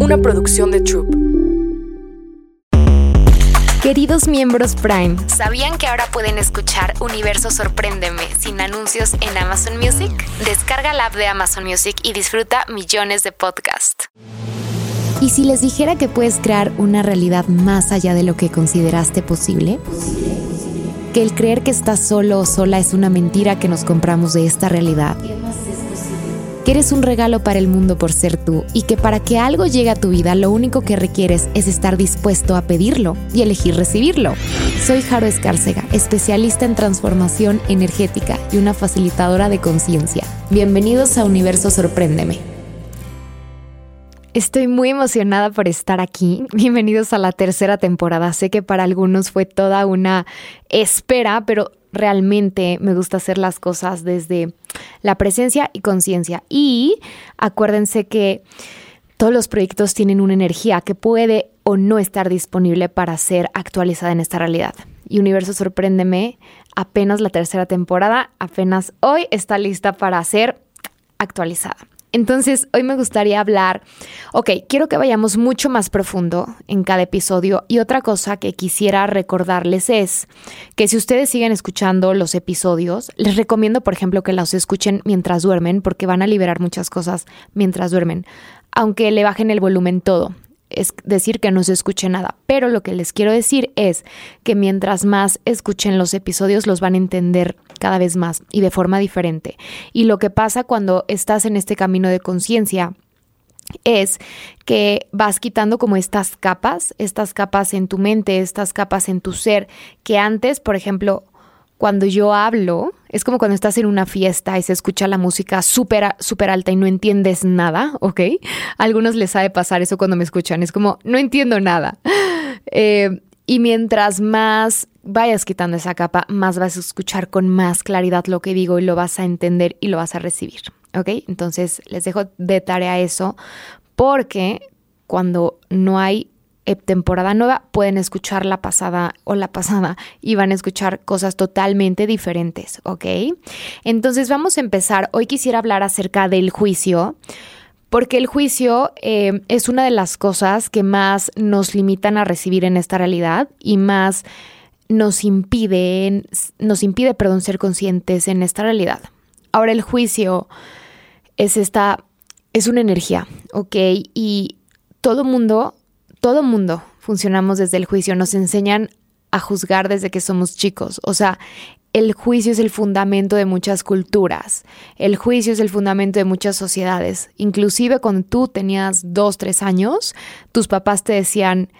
una producción de Troop. Queridos miembros Prime, ¿sabían que ahora pueden escuchar Universo Sorpréndeme sin anuncios en Amazon Music? Descarga la app de Amazon Music y disfruta millones de podcasts. ¿Y si les dijera que puedes crear una realidad más allá de lo que consideraste posible? Que el creer que estás solo o sola es una mentira que nos compramos de esta realidad que eres un regalo para el mundo por ser tú y que para que algo llegue a tu vida lo único que requieres es estar dispuesto a pedirlo y elegir recibirlo. Soy Jaro Escárcega, especialista en transformación energética y una facilitadora de conciencia. Bienvenidos a Universo Sorpréndeme. Estoy muy emocionada por estar aquí. Bienvenidos a la tercera temporada. Sé que para algunos fue toda una espera, pero realmente me gusta hacer las cosas desde la presencia y conciencia. Y acuérdense que todos los proyectos tienen una energía que puede o no estar disponible para ser actualizada en esta realidad. Y Universo Sorpréndeme, apenas la tercera temporada, apenas hoy está lista para ser actualizada. Entonces, hoy me gustaría hablar, ok, quiero que vayamos mucho más profundo en cada episodio y otra cosa que quisiera recordarles es que si ustedes siguen escuchando los episodios, les recomiendo, por ejemplo, que los escuchen mientras duermen porque van a liberar muchas cosas mientras duermen, aunque le bajen el volumen todo es decir que no se escuche nada, pero lo que les quiero decir es que mientras más escuchen los episodios los van a entender cada vez más y de forma diferente. Y lo que pasa cuando estás en este camino de conciencia es que vas quitando como estas capas, estas capas en tu mente, estas capas en tu ser, que antes, por ejemplo, cuando yo hablo, es como cuando estás en una fiesta y se escucha la música súper súper alta y no entiendes nada, ¿ok? A algunos les sabe pasar eso cuando me escuchan, es como, no entiendo nada. Eh, y mientras más vayas quitando esa capa, más vas a escuchar con más claridad lo que digo y lo vas a entender y lo vas a recibir, ¿ok? Entonces les dejo de tarea eso porque cuando no hay temporada nueva, pueden escuchar la pasada o la pasada y van a escuchar cosas totalmente diferentes, ¿ok? Entonces vamos a empezar. Hoy quisiera hablar acerca del juicio. Porque el juicio eh, es una de las cosas que más nos limitan a recibir en esta realidad y más nos impide, nos impide, perdón, ser conscientes en esta realidad. Ahora el juicio es esta, es una energía, ¿ok? Y todo mundo todo mundo funcionamos desde el juicio, nos enseñan a juzgar desde que somos chicos. O sea, el juicio es el fundamento de muchas culturas, el juicio es el fundamento de muchas sociedades. Inclusive cuando tú tenías dos, tres años, tus papás te decían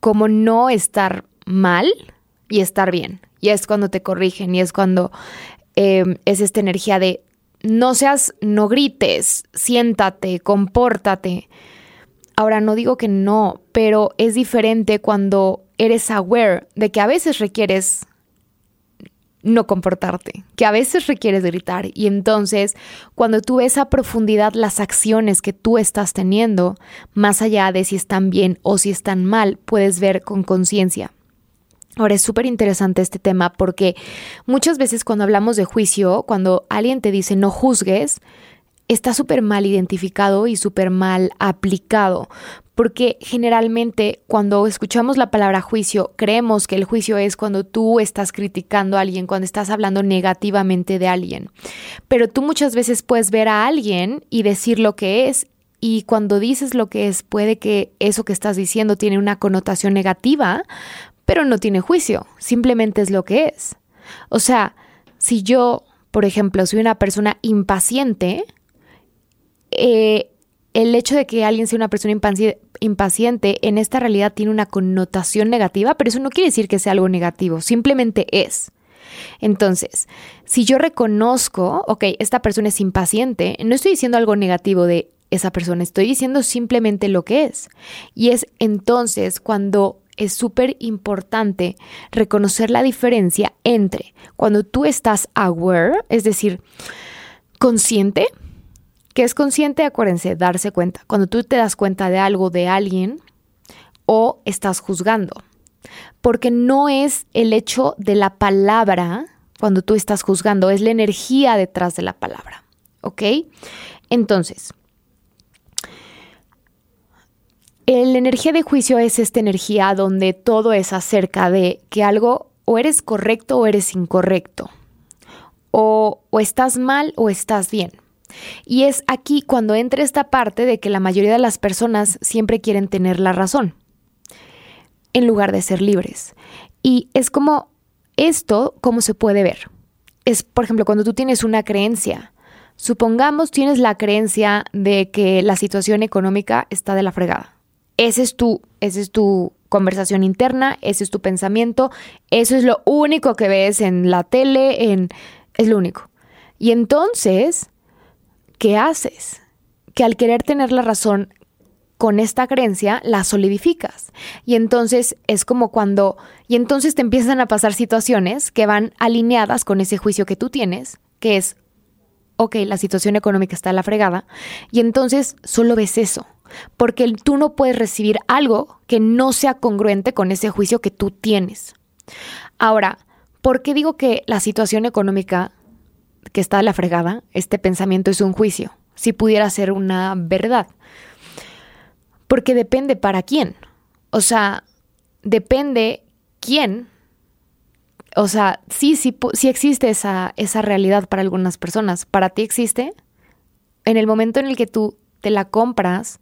cómo no estar mal y estar bien. Y es cuando te corrigen y es cuando eh, es esta energía de no seas, no grites, siéntate, compórtate. Ahora no digo que no, pero es diferente cuando eres aware de que a veces requieres no comportarte, que a veces requieres gritar y entonces cuando tú ves a profundidad las acciones que tú estás teniendo, más allá de si están bien o si están mal, puedes ver con conciencia. Ahora es súper interesante este tema porque muchas veces cuando hablamos de juicio, cuando alguien te dice no juzgues, está súper mal identificado y súper mal aplicado, porque generalmente cuando escuchamos la palabra juicio, creemos que el juicio es cuando tú estás criticando a alguien, cuando estás hablando negativamente de alguien. Pero tú muchas veces puedes ver a alguien y decir lo que es y cuando dices lo que es, puede que eso que estás diciendo tiene una connotación negativa, pero no tiene juicio, simplemente es lo que es. O sea, si yo, por ejemplo, soy una persona impaciente, eh, el hecho de que alguien sea una persona impaciente en esta realidad tiene una connotación negativa, pero eso no quiere decir que sea algo negativo, simplemente es. Entonces, si yo reconozco, ok, esta persona es impaciente, no estoy diciendo algo negativo de esa persona, estoy diciendo simplemente lo que es. Y es entonces cuando es súper importante reconocer la diferencia entre cuando tú estás aware, es decir, consciente, que es consciente, acuérdense, darse cuenta. Cuando tú te das cuenta de algo, de alguien, o estás juzgando. Porque no es el hecho de la palabra cuando tú estás juzgando, es la energía detrás de la palabra. ¿Ok? Entonces, La energía de juicio es esta energía donde todo es acerca de que algo o eres correcto o eres incorrecto. O, o estás mal o estás bien. Y es aquí cuando entra esta parte de que la mayoría de las personas siempre quieren tener la razón, en lugar de ser libres. Y es como esto, ¿cómo se puede ver? Es, por ejemplo, cuando tú tienes una creencia. Supongamos tienes la creencia de que la situación económica está de la fregada. Ese es tu, ese es tu conversación interna, ese es tu pensamiento, eso es lo único que ves en la tele, en, es lo único. Y entonces, ¿qué haces? Que al querer tener la razón con esta creencia, la solidificas. Y entonces es como cuando, y entonces te empiezan a pasar situaciones que van alineadas con ese juicio que tú tienes, que es, ok, la situación económica está a la fregada, y entonces solo ves eso porque tú no puedes recibir algo que no sea congruente con ese juicio que tú tienes. Ahora, ¿por qué digo que la situación económica que está a la fregada, este pensamiento es un juicio, si pudiera ser una verdad? Porque depende para quién. O sea, depende quién. O sea, sí, sí, sí existe esa, esa realidad para algunas personas. Para ti existe. En el momento en el que tú te la compras,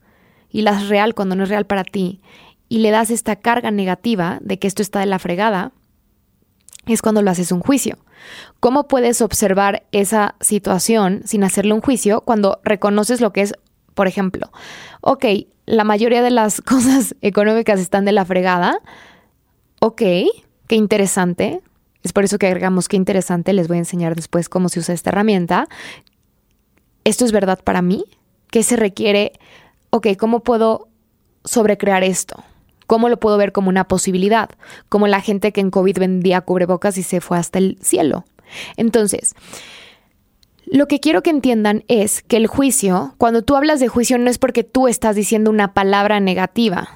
y la es real cuando no es real para ti y le das esta carga negativa de que esto está de la fregada, es cuando lo haces un juicio. ¿Cómo puedes observar esa situación sin hacerle un juicio cuando reconoces lo que es, por ejemplo, ok, la mayoría de las cosas económicas están de la fregada, ok, qué interesante, es por eso que agregamos qué interesante, les voy a enseñar después cómo se usa esta herramienta. ¿Esto es verdad para mí? ¿Qué se requiere ok, ¿cómo puedo sobrecrear esto? ¿Cómo lo puedo ver como una posibilidad? Como la gente que en COVID vendía cubrebocas y se fue hasta el cielo. Entonces, lo que quiero que entiendan es que el juicio, cuando tú hablas de juicio, no es porque tú estás diciendo una palabra negativa.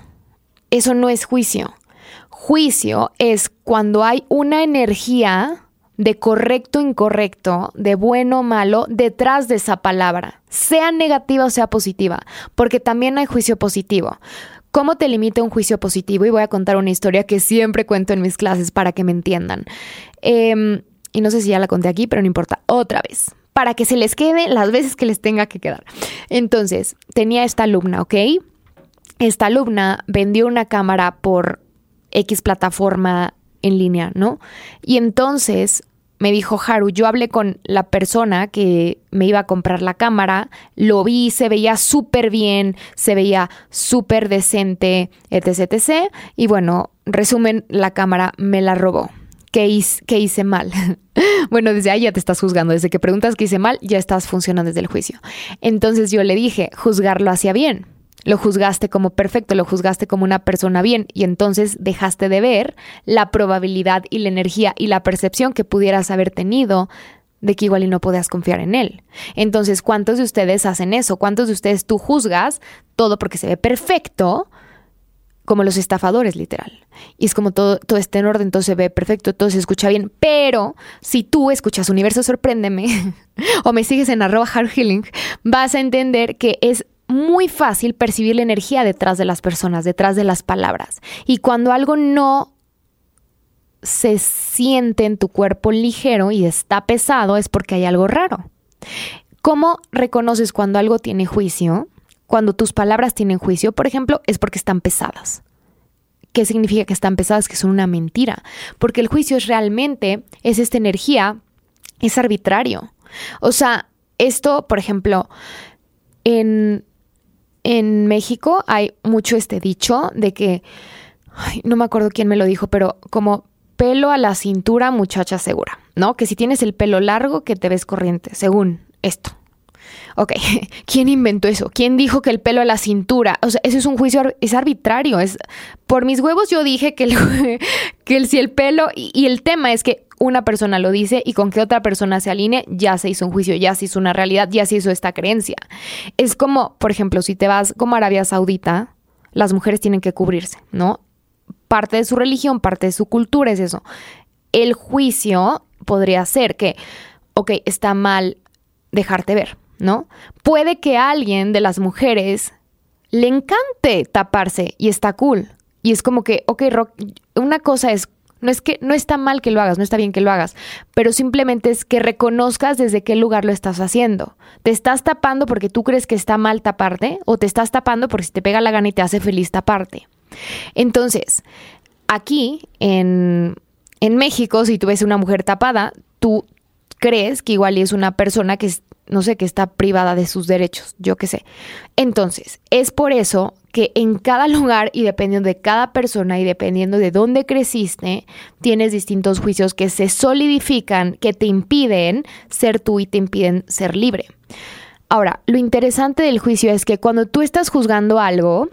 Eso no es juicio. Juicio es cuando hay una energía de correcto incorrecto, de bueno malo, detrás de esa palabra, sea negativa o sea positiva, porque también hay juicio positivo. ¿Cómo te limita un juicio positivo? Y voy a contar una historia que siempre cuento en mis clases para que me entiendan. Em, y no sé si ya la conté aquí, pero no importa. Otra vez, para que se les quede las veces que les tenga que quedar. Entonces, tenía esta alumna, ¿ok? Esta alumna vendió una cámara por X plataforma en línea, ¿no? Y entonces me dijo Haru, yo hablé con la persona que me iba a comprar la cámara, lo vi, se veía súper bien, se veía súper decente, etc. Y bueno, resumen, la cámara me la robó. ¿Qué hice, qué hice mal? bueno, desde ahí ya te estás juzgando. Desde que preguntas qué hice mal, ya estás funcionando desde el juicio. Entonces yo le dije, juzgarlo hacia bien. Lo juzgaste como perfecto, lo juzgaste como una persona bien y entonces dejaste de ver la probabilidad y la energía y la percepción que pudieras haber tenido de que igual y no podías confiar en él. Entonces, ¿cuántos de ustedes hacen eso? ¿Cuántos de ustedes tú juzgas todo porque se ve perfecto? Como los estafadores, literal. Y es como todo, todo está en orden, todo se ve perfecto, todo se escucha bien. Pero si tú escuchas Universo Sorpréndeme o me sigues en arroba hard healing, vas a entender que es muy fácil percibir la energía detrás de las personas, detrás de las palabras. Y cuando algo no se siente en tu cuerpo ligero y está pesado, es porque hay algo raro. ¿Cómo reconoces cuando algo tiene juicio? Cuando tus palabras tienen juicio, por ejemplo, es porque están pesadas. ¿Qué significa que están pesadas? Que son una mentira. Porque el juicio es realmente, es esta energía, es arbitrario. O sea, esto, por ejemplo, en en México hay mucho este dicho de que, no me acuerdo quién me lo dijo, pero como pelo a la cintura, muchacha segura, ¿no? Que si tienes el pelo largo, que te ves corriente, según esto. Ok, ¿quién inventó eso? ¿Quién dijo que el pelo a la cintura? O sea, eso es un juicio, es arbitrario. Es, por mis huevos yo dije que, que si el pelo, y el tema es que una persona lo dice y con que otra persona se alinee, ya se hizo un juicio, ya se hizo una realidad, ya se hizo esta creencia. Es como, por ejemplo, si te vas como Arabia Saudita, las mujeres tienen que cubrirse, ¿no? Parte de su religión, parte de su cultura es eso. El juicio podría ser que, ok, está mal dejarte ver, ¿no? Puede que alguien de las mujeres le encante taparse y está cool. Y es como que, ok, Rock, una cosa es, no es que no está mal que lo hagas, no está bien que lo hagas, pero simplemente es que reconozcas desde qué lugar lo estás haciendo. ¿Te estás tapando porque tú crees que está mal taparte o te estás tapando porque si te pega la gana y te hace feliz taparte? Entonces, aquí en, en México, si tú ves una mujer tapada, tú crees que igual es una persona que no sé, que está privada de sus derechos, yo qué sé. Entonces, es por eso que en cada lugar y dependiendo de cada persona y dependiendo de dónde creciste, tienes distintos juicios que se solidifican, que te impiden ser tú y te impiden ser libre. Ahora, lo interesante del juicio es que cuando tú estás juzgando algo,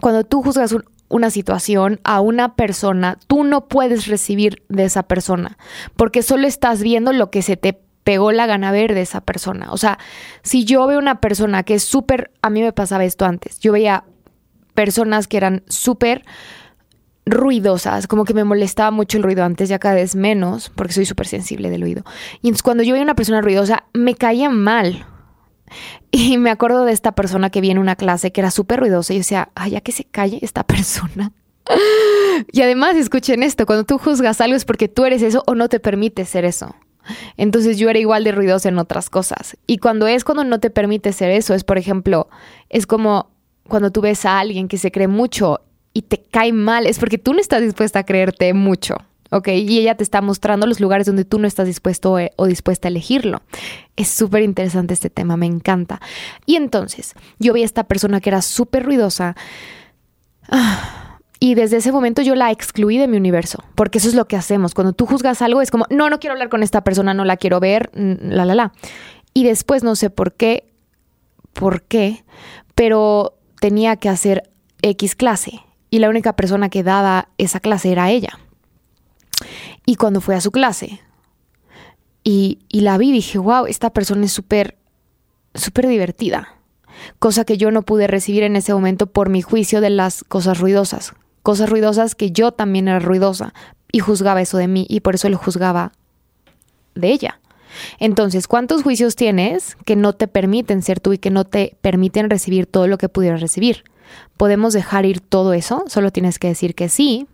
cuando tú juzgas una situación a una persona, tú no puedes recibir de esa persona, porque solo estás viendo lo que se te pegó la gana ver de esa persona. O sea, si yo veo una persona que es súper, a mí me pasaba esto antes, yo veía personas que eran súper ruidosas, como que me molestaba mucho el ruido antes, ya cada vez menos, porque soy súper sensible del oído. Y entonces cuando yo veía una persona ruidosa, me caía mal. Y me acuerdo de esta persona que vi en una clase que era súper ruidosa y yo decía, ay, ya que se calle esta persona. Y además, escuchen esto, cuando tú juzgas algo es porque tú eres eso o no te permite ser eso. Entonces yo era igual de ruidosa en otras cosas. Y cuando es cuando no te permite ser eso, es por ejemplo, es como cuando tú ves a alguien que se cree mucho y te cae mal, es porque tú no estás dispuesta a creerte mucho. ¿ok? Y ella te está mostrando los lugares donde tú no estás dispuesto eh, o dispuesta a elegirlo. Es súper interesante este tema, me encanta. Y entonces, yo vi a esta persona que era súper ruidosa. Ah, y desde ese momento yo la excluí de mi universo, porque eso es lo que hacemos. Cuando tú juzgas algo es como, no, no quiero hablar con esta persona, no la quiero ver, la, la, la. Y después no sé por qué, por qué, pero tenía que hacer X clase y la única persona que daba esa clase era ella. Y cuando fui a su clase y, y la vi, dije, wow, esta persona es súper, súper divertida. Cosa que yo no pude recibir en ese momento por mi juicio de las cosas ruidosas cosas ruidosas que yo también era ruidosa y juzgaba eso de mí y por eso lo juzgaba de ella. Entonces, ¿cuántos juicios tienes que no te permiten ser tú y que no te permiten recibir todo lo que pudieras recibir? ¿Podemos dejar ir todo eso? Solo tienes que decir que sí.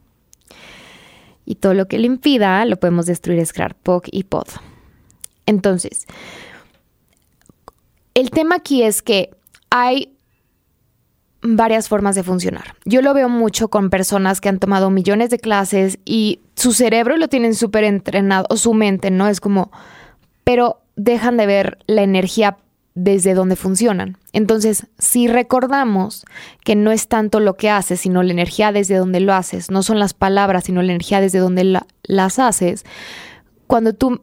Y todo lo que le impida lo podemos destruir, crear POC y POD. Entonces, el tema aquí es que hay varias formas de funcionar. Yo lo veo mucho con personas que han tomado millones de clases y su cerebro lo tienen súper entrenado, o su mente, ¿no? Es como, pero dejan de ver la energía desde donde funcionan. Entonces, si recordamos que no es tanto lo que haces, sino la energía desde donde lo haces, no son las palabras, sino la energía desde donde las haces, cuando tú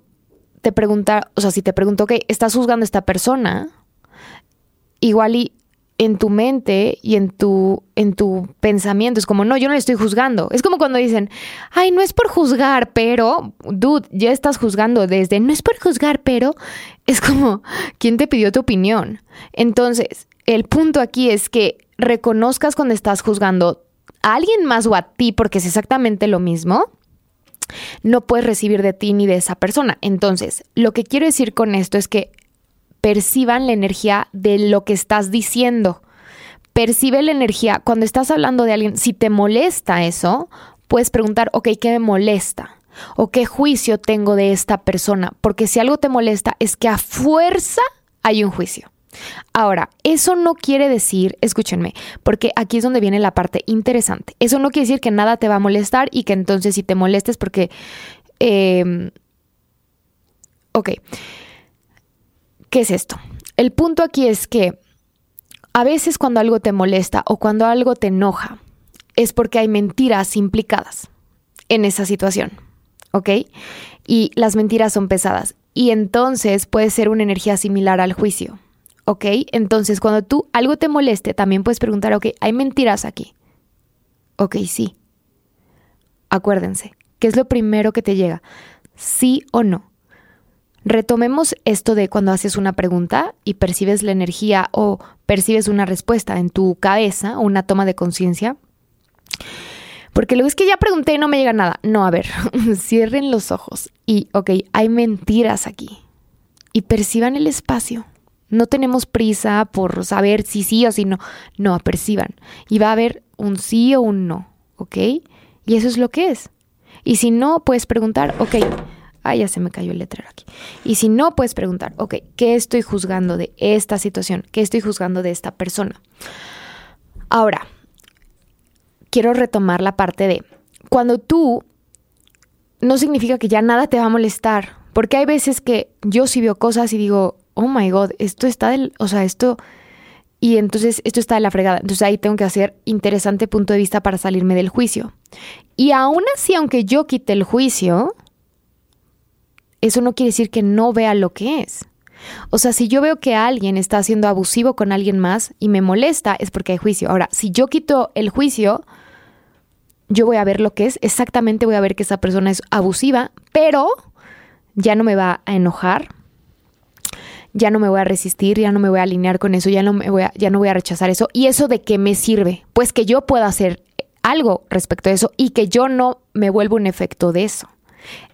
te preguntas, o sea, si te pregunto, ok, ¿estás juzgando a esta persona? Igual y en tu mente y en tu, en tu pensamiento. Es como, no, yo no le estoy juzgando. Es como cuando dicen, ay, no es por juzgar, pero, dude, ya estás juzgando desde, no es por juzgar, pero, es como, ¿quién te pidió tu opinión? Entonces, el punto aquí es que reconozcas cuando estás juzgando a alguien más o a ti, porque es exactamente lo mismo. No puedes recibir de ti ni de esa persona. Entonces, lo que quiero decir con esto es que perciban la energía de lo que estás diciendo. Percibe la energía. Cuando estás hablando de alguien, si te molesta eso, puedes preguntar, ok, ¿qué me molesta? ¿O qué juicio tengo de esta persona? Porque si algo te molesta es que a fuerza hay un juicio. Ahora, eso no quiere decir, escúchenme, porque aquí es donde viene la parte interesante. Eso no quiere decir que nada te va a molestar y que entonces si te molestes porque... Eh, ok. ¿Qué es esto? El punto aquí es que a veces cuando algo te molesta o cuando algo te enoja, es porque hay mentiras implicadas en esa situación, ¿ok? Y las mentiras son pesadas. Y entonces puede ser una energía similar al juicio, ¿ok? Entonces cuando tú algo te moleste, también puedes preguntar, ok, ¿hay mentiras aquí? Ok, sí. Acuérdense, ¿qué es lo primero que te llega? ¿Sí o no? Retomemos esto de cuando haces una pregunta y percibes la energía o percibes una respuesta en tu cabeza una toma de conciencia. Porque luego es que ya pregunté y no me llega nada. No, a ver, cierren los ojos y, ok, hay mentiras aquí. Y perciban el espacio. No tenemos prisa por saber si sí o si no. No, perciban. Y va a haber un sí o un no, ¿ok? Y eso es lo que es. Y si no, puedes preguntar, ok, ah, ya se me cayó el letrero aquí. Y si no, puedes preguntar, ok, ¿qué estoy juzgando de esta situación? ¿Qué estoy juzgando de esta persona? Ahora, quiero retomar la parte de cuando tú no significa que ya nada te va a molestar, porque hay veces que yo sí veo cosas y digo, oh my god, esto está del, o sea, esto y entonces esto está de la fregada. Entonces ahí tengo que hacer interesante punto de vista para salirme del juicio. Y aún así, aunque yo quite el juicio, eso no quiere decir que no vea lo que es. O sea, si yo veo que alguien está siendo abusivo con alguien más y me molesta, es porque hay juicio. Ahora, si yo quito el juicio, yo voy a ver lo que es, exactamente voy a ver que esa persona es abusiva, pero ya no me va a enojar, ya no me voy a resistir, ya no me voy a alinear con eso, ya no me voy a, ya no voy a rechazar eso. ¿Y eso de qué me sirve? Pues que yo pueda hacer algo respecto a eso y que yo no me vuelva un efecto de eso.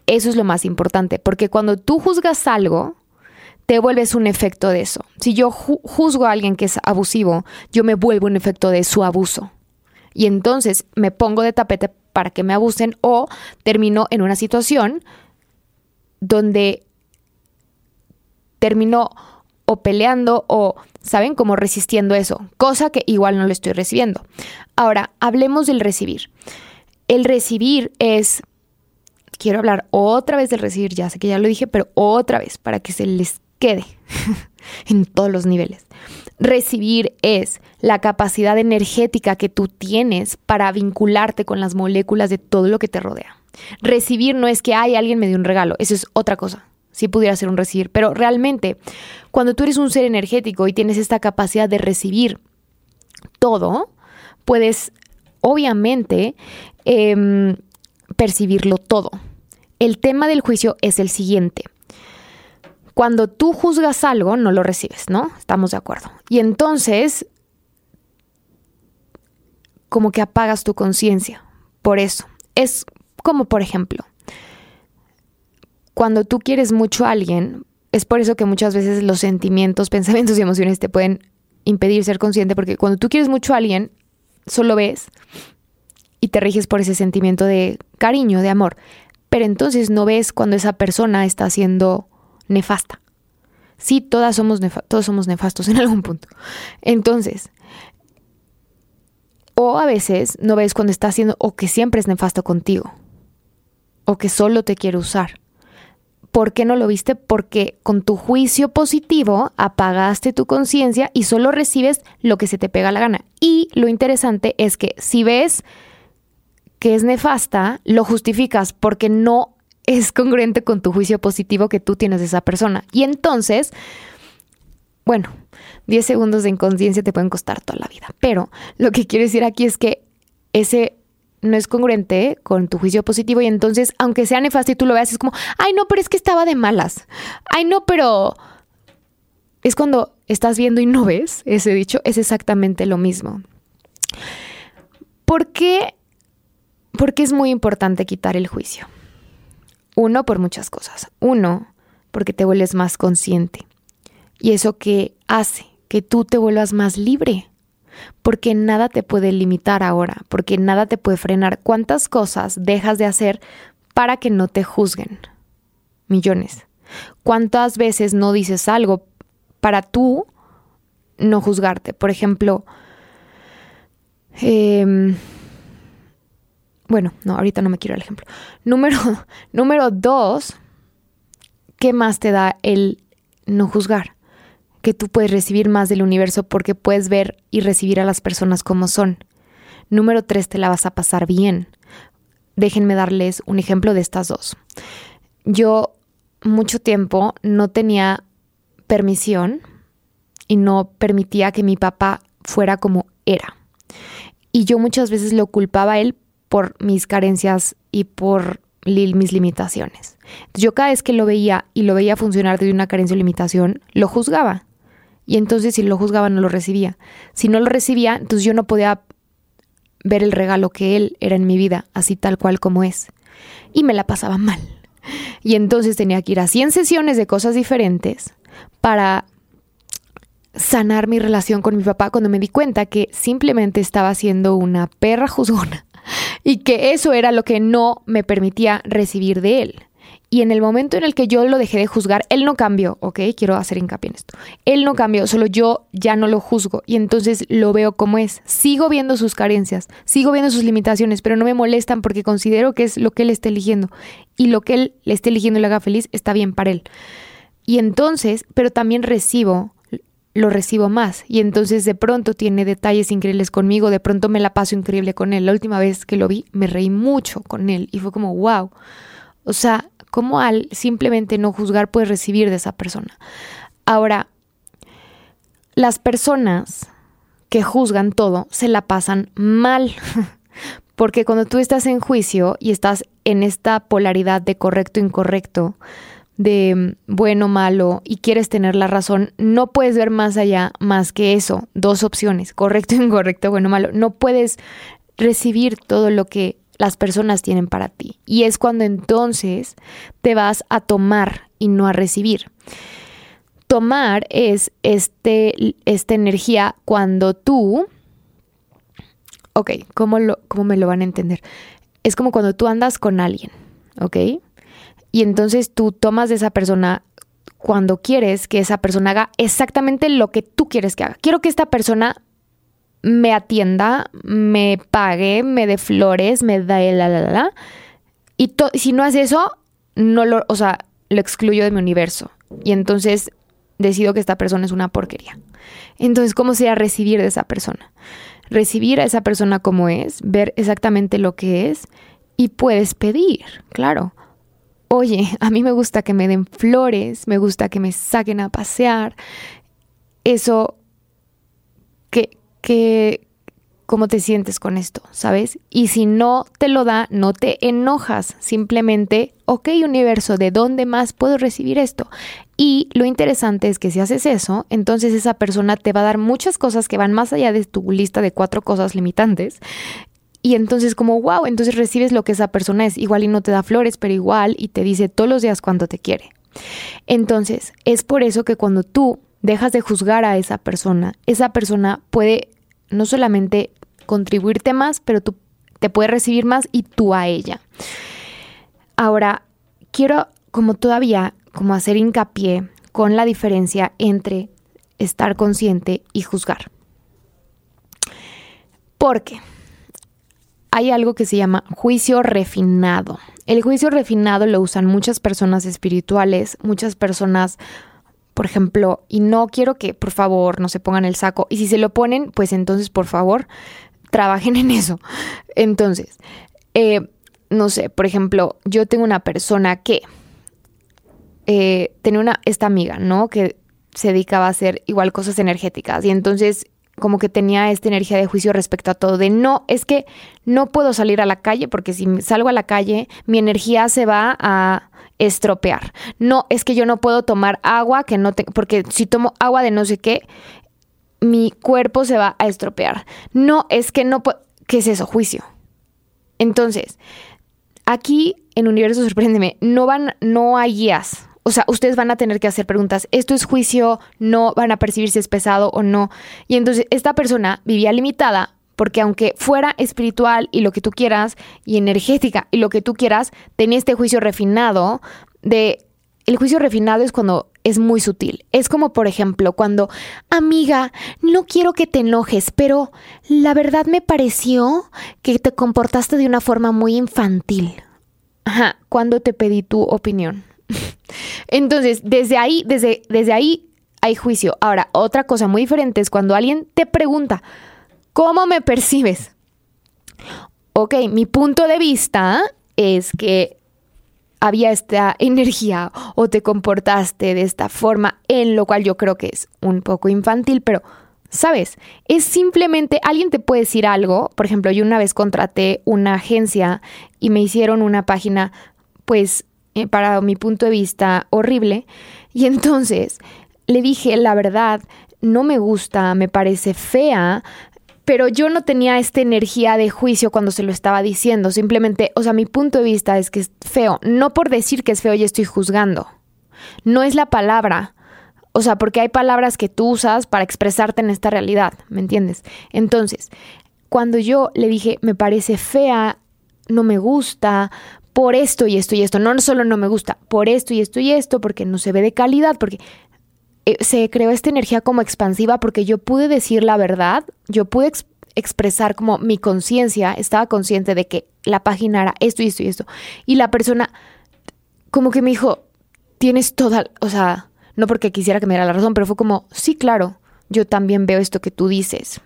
Eso es lo más importante, porque cuando tú juzgas algo, te vuelves un efecto de eso. Si yo juzgo a alguien que es abusivo, yo me vuelvo un efecto de su abuso. Y entonces me pongo de tapete para que me abusen o termino en una situación donde termino o peleando o, ¿saben? Como resistiendo eso, cosa que igual no lo estoy recibiendo. Ahora, hablemos del recibir. El recibir es, quiero hablar otra vez del recibir, ya sé que ya lo dije, pero otra vez para que se les quede en todos los niveles. Recibir es la capacidad energética que tú tienes para vincularte con las moléculas de todo lo que te rodea. Recibir no es que hay alguien me dio un regalo, eso es otra cosa. Si pudiera ser un recibir, pero realmente cuando tú eres un ser energético y tienes esta capacidad de recibir todo, puedes obviamente em, percibirlo todo. El tema del juicio es el siguiente. Cuando tú juzgas algo, no lo recibes, ¿no? Estamos de acuerdo. Y entonces, como que apagas tu conciencia. Por eso. Es como, por ejemplo, cuando tú quieres mucho a alguien, es por eso que muchas veces los sentimientos, pensamientos y emociones te pueden impedir ser consciente, porque cuando tú quieres mucho a alguien, solo ves y te riges por ese sentimiento de cariño, de amor, pero entonces no ves cuando esa persona está siendo nefasta. Sí, todas somos todos somos nefastos en algún punto. Entonces, o a veces no ves cuando está haciendo, o que siempre es nefasto contigo, o que solo te quiere usar. ¿Por qué no lo viste? Porque con tu juicio positivo apagaste tu conciencia y solo recibes lo que se te pega la gana. Y lo interesante es que si ves que es nefasta, lo justificas porque no es congruente con tu juicio positivo que tú tienes de esa persona. Y entonces, bueno, 10 segundos de inconsciencia te pueden costar toda la vida. Pero lo que quiero decir aquí es que ese no es congruente con tu juicio positivo y entonces, aunque sea nefasto y tú lo veas, es como, ay, no, pero es que estaba de malas. Ay, no, pero es cuando estás viendo y no ves ese dicho, es exactamente lo mismo. ¿Por qué? Porque es muy importante quitar el juicio. Uno, por muchas cosas. Uno, porque te vuelves más consciente. Y eso que hace que tú te vuelvas más libre. Porque nada te puede limitar ahora, porque nada te puede frenar. ¿Cuántas cosas dejas de hacer para que no te juzguen? Millones. ¿Cuántas veces no dices algo para tú no juzgarte? Por ejemplo, eh, bueno, no, ahorita no me quiero el ejemplo. Número, número dos, ¿qué más te da el no juzgar? Que tú puedes recibir más del universo porque puedes ver y recibir a las personas como son. Número tres, te la vas a pasar bien. Déjenme darles un ejemplo de estas dos. Yo mucho tiempo no tenía permisión y no permitía que mi papá fuera como era. Y yo muchas veces lo culpaba a él por mis carencias y por mis limitaciones. yo cada vez que lo veía y lo veía funcionar de una carencia o limitación, lo juzgaba. Y entonces si lo juzgaba no lo recibía. Si no lo recibía, entonces yo no podía ver el regalo que él era en mi vida, así tal cual como es. Y me la pasaba mal. Y entonces tenía que ir a 100 sesiones de cosas diferentes para sanar mi relación con mi papá cuando me di cuenta que simplemente estaba siendo una perra juzgona y que eso era lo que no me permitía recibir de él. Y en el momento en el que yo lo dejé de juzgar, él no cambió, ¿ok? Quiero hacer hincapié en esto. Él no cambió, solo yo ya no lo juzgo y entonces lo veo como es. Sigo viendo sus carencias, sigo viendo sus limitaciones, pero no me molestan porque considero que es lo que él está eligiendo. Y lo que él le esté eligiendo y le haga feliz está bien para él. Y entonces, pero también recibo lo recibo más y entonces de pronto tiene detalles increíbles conmigo, de pronto me la paso increíble con él. La última vez que lo vi me reí mucho con él y fue como, wow. O sea, como al simplemente no juzgar puedes recibir de esa persona. Ahora, las personas que juzgan todo se la pasan mal. Porque cuando tú estás en juicio y estás en esta polaridad de correcto incorrecto, de bueno malo y quieres tener la razón, no puedes ver más allá más que eso, dos opciones, correcto incorrecto, bueno malo, no puedes recibir todo lo que las personas tienen para ti y es cuando entonces te vas a tomar y no a recibir. Tomar es este, esta energía cuando tú, ok, ¿cómo, lo, ¿cómo me lo van a entender? Es como cuando tú andas con alguien, ¿ok? Y entonces tú tomas de esa persona cuando quieres que esa persona haga exactamente lo que tú quieres que haga. Quiero que esta persona me atienda, me pague, me dé flores, me da la la la. Y si no hace eso, no lo, o sea, lo excluyo de mi universo. Y entonces decido que esta persona es una porquería. Entonces, ¿cómo sería recibir de esa persona? Recibir a esa persona como es, ver exactamente lo que es y puedes pedir, claro oye, a mí me gusta que me den flores, me gusta que me saquen a pasear. Eso, que, que, ¿cómo te sientes con esto? ¿Sabes? Y si no te lo da, no te enojas. Simplemente, ok, universo, ¿de dónde más puedo recibir esto? Y lo interesante es que si haces eso, entonces esa persona te va a dar muchas cosas que van más allá de tu lista de cuatro cosas limitantes y entonces como, wow, entonces recibes lo que esa persona es. Igual y no te da flores, pero igual y te dice todos los días cuánto te quiere. Entonces, es por eso que cuando tú dejas de juzgar a esa persona, esa persona puede no solamente contribuirte más, pero tú te puede recibir más y tú a ella. Ahora, quiero como todavía como hacer hincapié con la diferencia entre estar consciente y juzgar. ¿Por qué? Hay algo que se llama juicio refinado. El juicio refinado lo usan muchas personas espirituales, muchas personas, por ejemplo, y no quiero que por favor no se pongan el saco, y si se lo ponen, pues entonces por favor trabajen en eso. Entonces, eh, no sé, por ejemplo, yo tengo una persona que eh, tenía una, esta amiga, ¿no? Que se dedicaba a hacer igual cosas energéticas y entonces como que tenía esta energía de juicio respecto a todo, de no, es que no puedo salir a la calle porque si salgo a la calle mi energía se va a estropear. No, es que yo no puedo tomar agua que no te, porque si tomo agua de no sé qué, mi cuerpo se va a estropear. No, es que no puedo, ¿qué es eso? Juicio. Entonces, aquí en Universo Sorpréndeme no van, no hay guías o sea, ustedes van a tener que hacer preguntas, ¿esto es juicio? ¿No van a percibir si es pesado o no? Y entonces esta persona vivía limitada porque aunque fuera espiritual y lo que tú quieras, y energética y lo que tú quieras, tenía este juicio refinado de... El juicio refinado es cuando es muy sutil. Es como, por ejemplo, cuando, amiga, no quiero que te enojes, pero la verdad me pareció que te comportaste de una forma muy infantil. Ajá, cuando te pedí tu opinión. Entonces, desde ahí, desde, desde ahí hay juicio. Ahora, otra cosa muy diferente es cuando alguien te pregunta, ¿cómo me percibes? Ok, mi punto de vista es que había esta energía o te comportaste de esta forma, en lo cual yo creo que es un poco infantil, pero, ¿sabes? Es simplemente, alguien te puede decir algo, por ejemplo, yo una vez contraté una agencia y me hicieron una página, pues, eh, para mi punto de vista, horrible. Y entonces le dije, la verdad, no me gusta, me parece fea, pero yo no tenía esta energía de juicio cuando se lo estaba diciendo. Simplemente, o sea, mi punto de vista es que es feo. No por decir que es feo ya estoy juzgando. No es la palabra. O sea, porque hay palabras que tú usas para expresarte en esta realidad, ¿me entiendes? Entonces, cuando yo le dije, me parece fea, no me gusta, por esto y esto y esto, no solo no me gusta, por esto y esto y esto, porque no se ve de calidad, porque eh, se creó esta energía como expansiva, porque yo pude decir la verdad, yo pude expresar como mi conciencia, estaba consciente de que la página era esto y esto y esto, y la persona como que me dijo, tienes toda, o sea, no porque quisiera que me diera la razón, pero fue como, sí, claro, yo también veo esto que tú dices.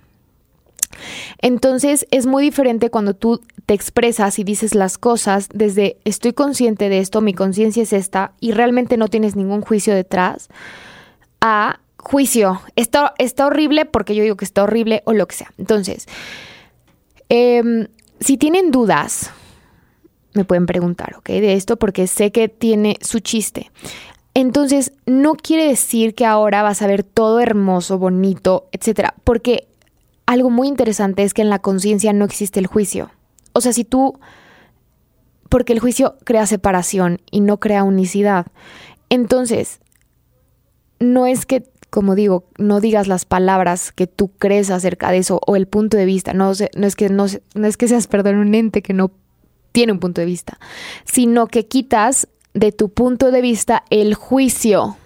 Entonces es muy diferente cuando tú te expresas y dices las cosas desde estoy consciente de esto, mi conciencia es esta y realmente no tienes ningún juicio detrás, a juicio, está, está horrible porque yo digo que está horrible o lo que sea. Entonces, em, si tienen dudas, me pueden preguntar, ¿ok? De esto porque sé que tiene su chiste. Entonces, no quiere decir que ahora vas a ver todo hermoso, bonito, etcétera, porque algo muy interesante es que en la conciencia no existe el juicio. O sea, si tú porque el juicio crea separación y no crea unicidad. Entonces, no es que, como digo, no digas las palabras que tú crees acerca de eso o el punto de vista. No, es que no es que seas, perdón, un ente que no tiene un punto de vista, sino que quitas de tu punto de vista el juicio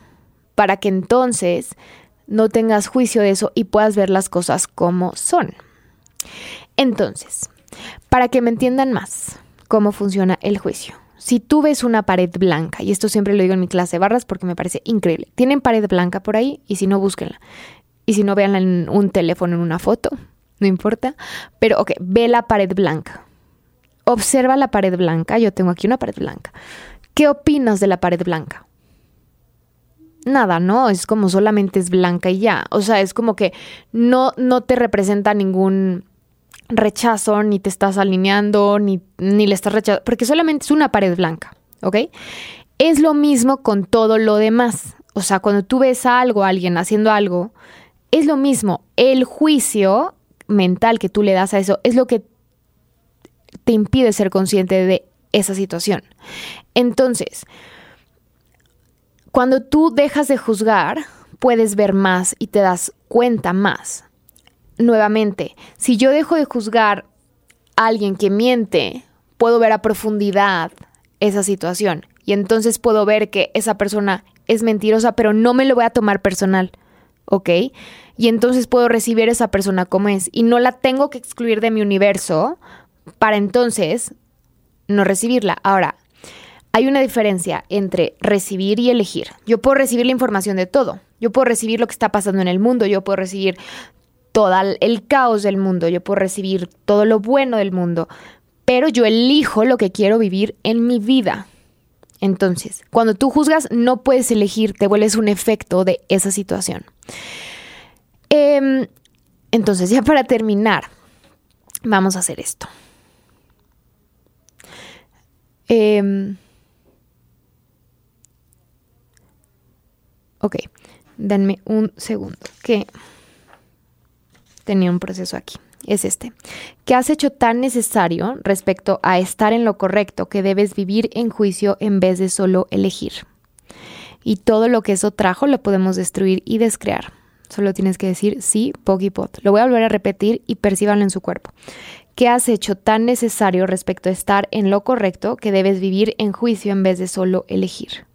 para que entonces no tengas juicio de eso y puedas ver las cosas como son. Entonces, para que me entiendan más cómo funciona el juicio. Si tú ves una pared blanca, y esto siempre lo digo en mi clase de barras porque me parece increíble, tienen pared blanca por ahí y si no, búsquenla. Y si no, veanla en un teléfono, en una foto, no importa. Pero, ok, ve la pared blanca. Observa la pared blanca. Yo tengo aquí una pared blanca. ¿Qué opinas de la pared blanca? Nada, ¿no? Es como solamente es blanca y ya. O sea, es como que no, no te representa ningún rechazo, ni te estás alineando, ni, ni le estás rechazando, porque solamente es una pared blanca, ¿ok? Es lo mismo con todo lo demás. O sea, cuando tú ves a algo, a alguien haciendo algo, es lo mismo. El juicio mental que tú le das a eso es lo que te impide ser consciente de esa situación. Entonces, cuando tú dejas de juzgar, puedes ver más y te das cuenta más. Nuevamente, si yo dejo de juzgar a alguien que miente, puedo ver a profundidad esa situación y entonces puedo ver que esa persona es mentirosa, pero no me lo voy a tomar personal, ¿ok? Y entonces puedo recibir a esa persona como es y no la tengo que excluir de mi universo para entonces no recibirla. Ahora, hay una diferencia entre recibir y elegir. Yo puedo recibir la información de todo. Yo puedo recibir lo que está pasando en el mundo. Yo puedo recibir todo el caos del mundo. Yo puedo recibir todo lo bueno del mundo. Pero yo elijo lo que quiero vivir en mi vida. Entonces, cuando tú juzgas, no puedes elegir, te vuelves un efecto de esa situación. Em, entonces, ya para terminar, vamos a hacer esto. Eh, ok, denme un segundo, que tenía un proceso aquí. Es este. ¿Qué has hecho tan necesario respecto a estar en lo correcto que debes vivir en juicio en vez de solo elegir? Y todo lo que eso trajo lo podemos destruir y descrear. Solo tienes que decir sí, pot. Lo voy a volver a repetir y percíbanlo en su cuerpo. ¿Qué has hecho tan necesario respecto a estar en lo correcto que debes vivir en juicio en vez de solo elegir?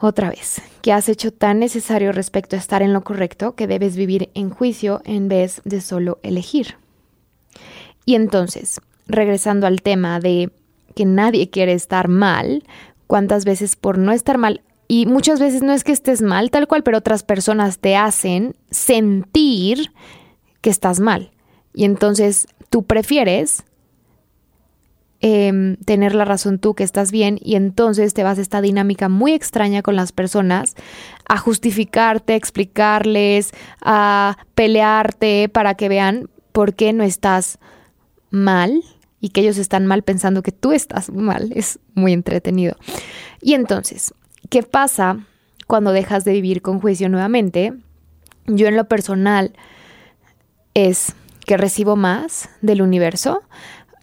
Otra vez, ¿qué has hecho tan necesario respecto a estar en lo correcto que debes vivir en juicio en vez de solo elegir? Y entonces, regresando al tema de que nadie quiere estar mal, ¿cuántas veces por no estar mal y muchas veces no es que estés mal tal cual, pero otras personas te hacen sentir que estás mal. Y entonces tú prefieres em, tener la razón tú que estás bien y entonces te vas a esta dinámica muy extraña con las personas a justificarte, a explicarles, a pelearte para que vean por qué no estás mal y que ellos están mal pensando que tú estás mal. Es muy entretenido. Y entonces, ¿qué pasa cuando dejas de vivir con juicio nuevamente? Yo en lo personal es que recibo más del universo,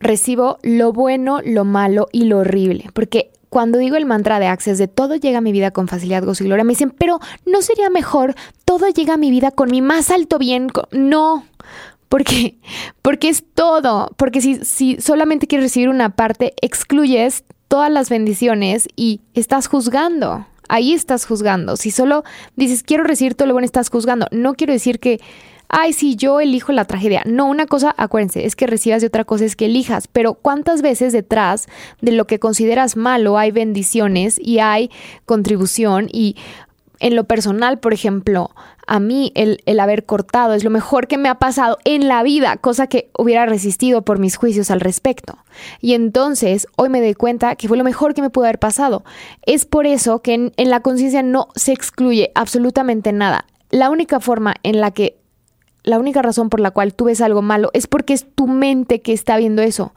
recibo lo bueno, lo malo y lo horrible. Porque cuando digo el mantra de Access de todo llega a mi vida con facilidad, gozo y gloria, me dicen, pero ¿no sería mejor todo llega a mi vida con mi más alto bien? No, porque, porque es todo, porque si, si solamente quieres recibir una parte, excluyes todas las bendiciones y estás juzgando. Ahí estás juzgando. Si solo dices quiero recibir todo lo bueno, estás juzgando. No quiero decir que ay, sí, yo elijo la tragedia. No, una cosa, acuérdense, es que recibas y otra cosa es que elijas. Pero ¿cuántas veces detrás de lo que consideras malo hay bendiciones y hay contribución? Y en lo personal, por ejemplo, a mí el, el, haber cortado es lo mejor que me ha pasado en la vida, cosa que hubiera resistido por mis juicios al respecto. Y entonces hoy me doy cuenta que fue lo mejor que me pudo haber pasado. Es por eso que en, en la conciencia no se excluye absolutamente nada. La única forma en la que la única razón por la cual tú ves algo malo es porque es tu mente que está viendo eso,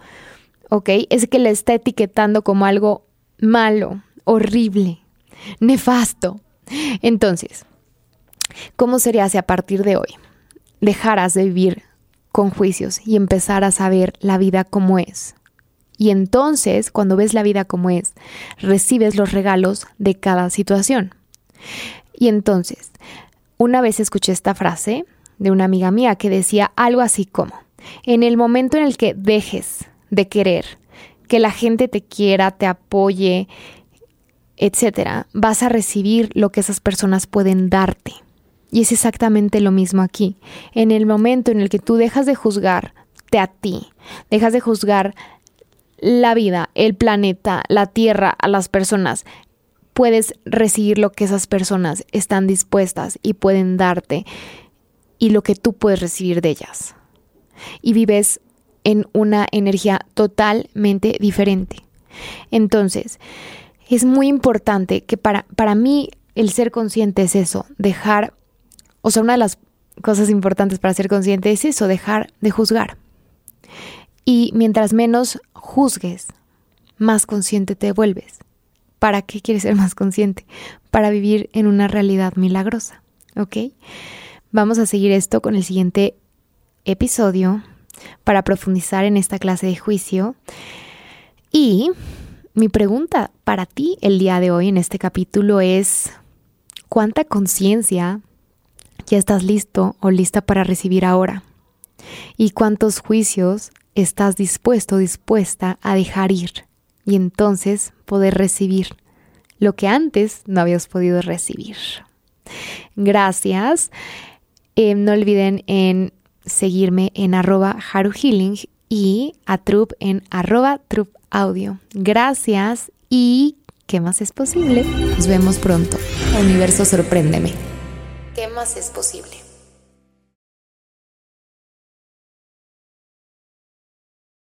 ¿ok? Es que le está etiquetando como algo malo, horrible, nefasto. Entonces, ¿cómo sería si a partir de hoy dejaras de vivir con juicios y empezaras a ver la vida como es? Y entonces, cuando ves la vida como es, recibes los regalos de cada situación. Y entonces, una vez escuché esta frase de una amiga mía que decía algo así como, en el momento en el que dejes de querer que la gente te quiera, te apoye, etcétera, vas a recibir lo que esas personas pueden darte. Y es exactamente lo mismo aquí. En el momento en el que tú dejas de juzgarte a ti, dejas de juzgar la vida, el planeta, la tierra, a las personas, puedes recibir lo que esas personas están dispuestas y pueden darte y lo que tú puedes recibir de ellas. Y vives en una energía totalmente diferente. Entonces, es muy importante que para, para mí el ser consciente es eso, dejar, o sea, una de las cosas importantes para ser consciente es eso, dejar de juzgar. Y mientras menos juzgues, más consciente te vuelves. ¿Para qué quieres ser más consciente? Para vivir en una realidad milagrosa, ¿ok? Vamos a seguir esto con el siguiente episodio para profundizar en esta clase de juicio. Y mi pregunta para ti el día de hoy en este capítulo es, ¿cuánta conciencia ya estás listo o lista para recibir ahora? ¿Y cuántos juicios estás dispuesto o dispuesta a dejar ir? Y entonces poder recibir lo que antes no habías podido recibir. Gracias. Eh, no olviden en seguirme en arroba haruhealing y a Trup en arroba Audio. Gracias y ¿qué más es posible? Nos vemos pronto. Universo, sorpréndeme. ¿Qué más es posible?